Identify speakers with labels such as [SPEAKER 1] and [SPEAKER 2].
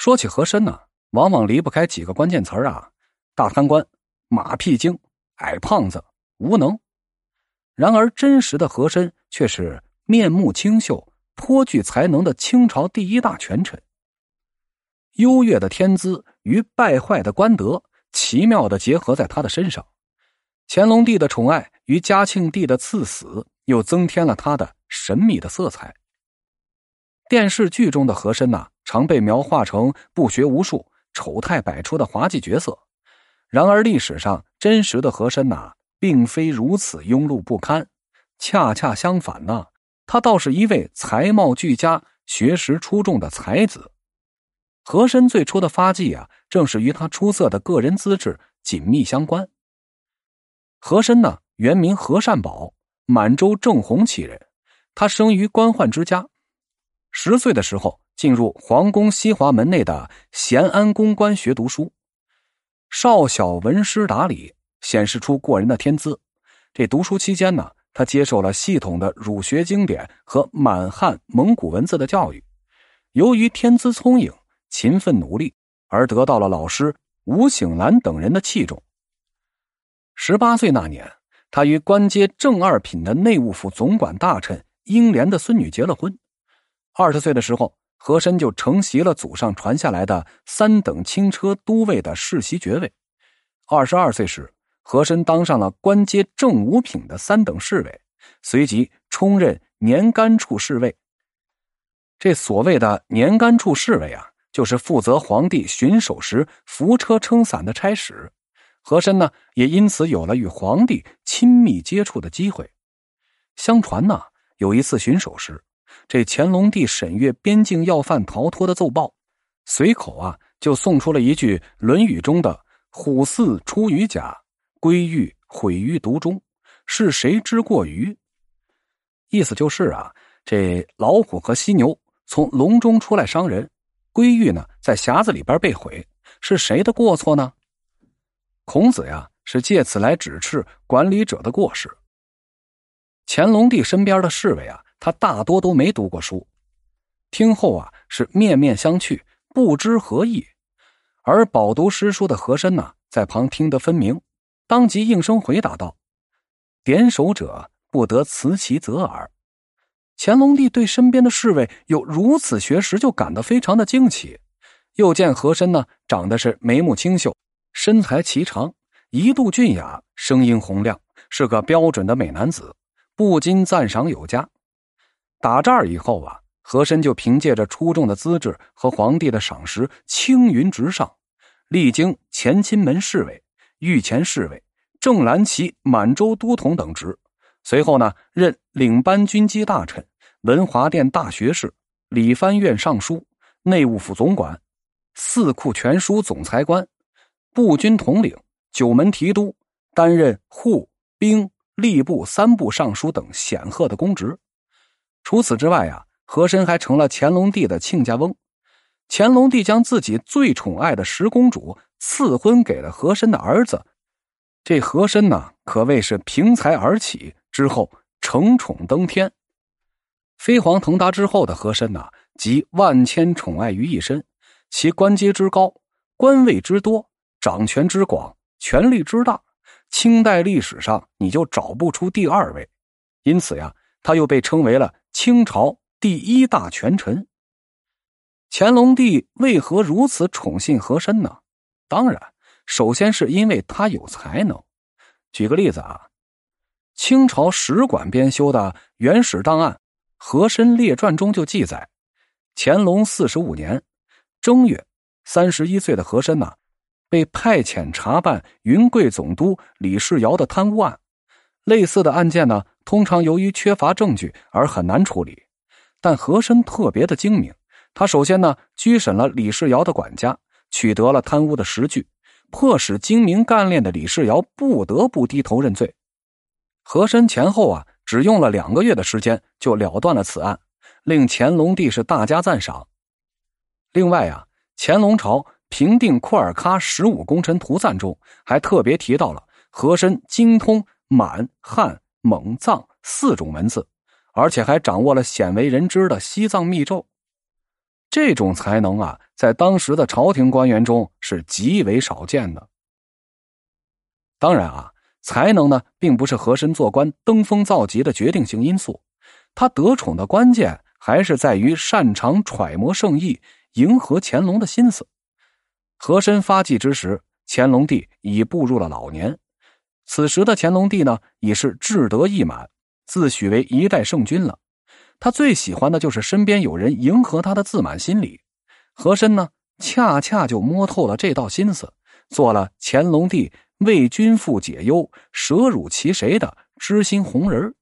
[SPEAKER 1] 说起和珅呢，往往离不开几个关键词啊：大贪官、马屁精、矮胖子、无能。然而，真实的和珅却是面目清秀、颇具才能的清朝第一大权臣。优越的天资与败坏的官德奇妙的结合在他的身上，乾隆帝的宠爱与嘉庆帝的赐死又增添了他的神秘的色彩。电视剧中的和珅呐，常被描画成不学无术、丑态百出的滑稽角色。然而，历史上真实的和珅呐，并非如此庸碌不堪，恰恰相反呢，他倒是一位才貌俱佳、学识出众的才子。和珅最初的发迹啊，正是与他出色的个人资质紧密相关。和珅呢，原名和善宝，满洲正红旗人，他生于官宦之家。十岁的时候，进入皇宫西华门内的咸安公官学读书，少小闻诗达理，显示出过人的天资。这读书期间呢，他接受了系统的儒学经典和满汉蒙古文字的教育。由于天资聪颖、勤奋努力，而得到了老师吴醒兰等人的器重。十八岁那年，他与官阶正二品的内务府总管大臣英莲的孙女结了婚。二十岁的时候，和珅就承袭了祖上传下来的三等轻车都尉的世袭爵位。二十二岁时，和珅当上了官阶正五品的三等侍卫，随即充任年干处侍卫。这所谓的年干处侍卫啊，就是负责皇帝巡守时扶车撑伞的差使。和珅呢，也因此有了与皇帝亲密接触的机会。相传呢，有一次巡守时。这乾隆帝审阅边境要犯逃脱的奏报，随口啊就送出了一句《论语》中的“虎兕出于甲，龟玉毁于毒中，是谁之过于？”意思就是啊，这老虎和犀牛从笼中出来伤人，龟玉呢在匣子里边被毁，是谁的过错呢？孔子呀是借此来指斥管理者的过失。乾隆帝身边的侍卫啊。他大多都没读过书，听后啊是面面相觑，不知何意。而饱读诗书的和珅呢，在旁听得分明，当即应声回答道：“点首者不得辞其责耳。”乾隆帝对身边的侍卫有如此学识，就感到非常的惊奇。又见和珅呢，长得是眉目清秀，身材颀长，一度俊雅，声音洪亮，是个标准的美男子，不禁赞赏有加。打这儿以后啊，和珅就凭借着出众的资质和皇帝的赏识，青云直上，历经乾亲门侍卫、御前侍卫、正蓝旗满洲都统等职。随后呢，任领班军机大臣、文华殿大学士、礼藩院尚书、内务府总管、四库全书总裁官、步军统领、九门提督，担任户、兵、吏部三部尚书等显赫的公职。除此之外啊，和珅还成了乾隆帝的亲家翁。乾隆帝将自己最宠爱的十公主赐婚给了和珅的儿子。这和珅呢，可谓是凭才而起，之后承宠登天。飞黄腾达之后的和珅呐，集万千宠爱于一身，其官阶之高、官位之多、掌权之广、权力之大，清代历史上你就找不出第二位。因此呀，他又被称为了。清朝第一大权臣，乾隆帝为何如此宠信和珅呢？当然，首先是因为他有才能。举个例子啊，清朝史馆编修的《原始档案·和珅列传》中就记载，乾隆四十五年正月，三十一岁的和珅呐，被派遣查办云贵总督李世尧的贪污案。类似的案件呢？通常由于缺乏证据而很难处理，但和珅特别的精明。他首先呢拘审了李世尧的管家，取得了贪污的实据，迫使精明干练的李世尧不得不低头认罪。和珅前后啊只用了两个月的时间就了断了此案，令乾隆帝是大加赞赏。另外啊，乾隆朝平定库尔喀十五功臣图赞中还特别提到了和珅精通满汉。蒙藏四种文字，而且还掌握了鲜为人知的西藏密咒。这种才能啊，在当时的朝廷官员中是极为少见的。当然啊，才能呢，并不是和珅做官登峰造极的决定性因素，他得宠的关键还是在于擅长揣摩圣意，迎合乾隆的心思。和珅发迹之时，乾隆帝已步入了老年，此时的乾隆帝呢，已是志得意满，自诩为一代圣君了。他最喜欢的就是身边有人迎合他的自满心理，和珅呢，恰恰就摸透了这道心思，做了乾隆帝为君父解忧、舍辱其谁的知心红人儿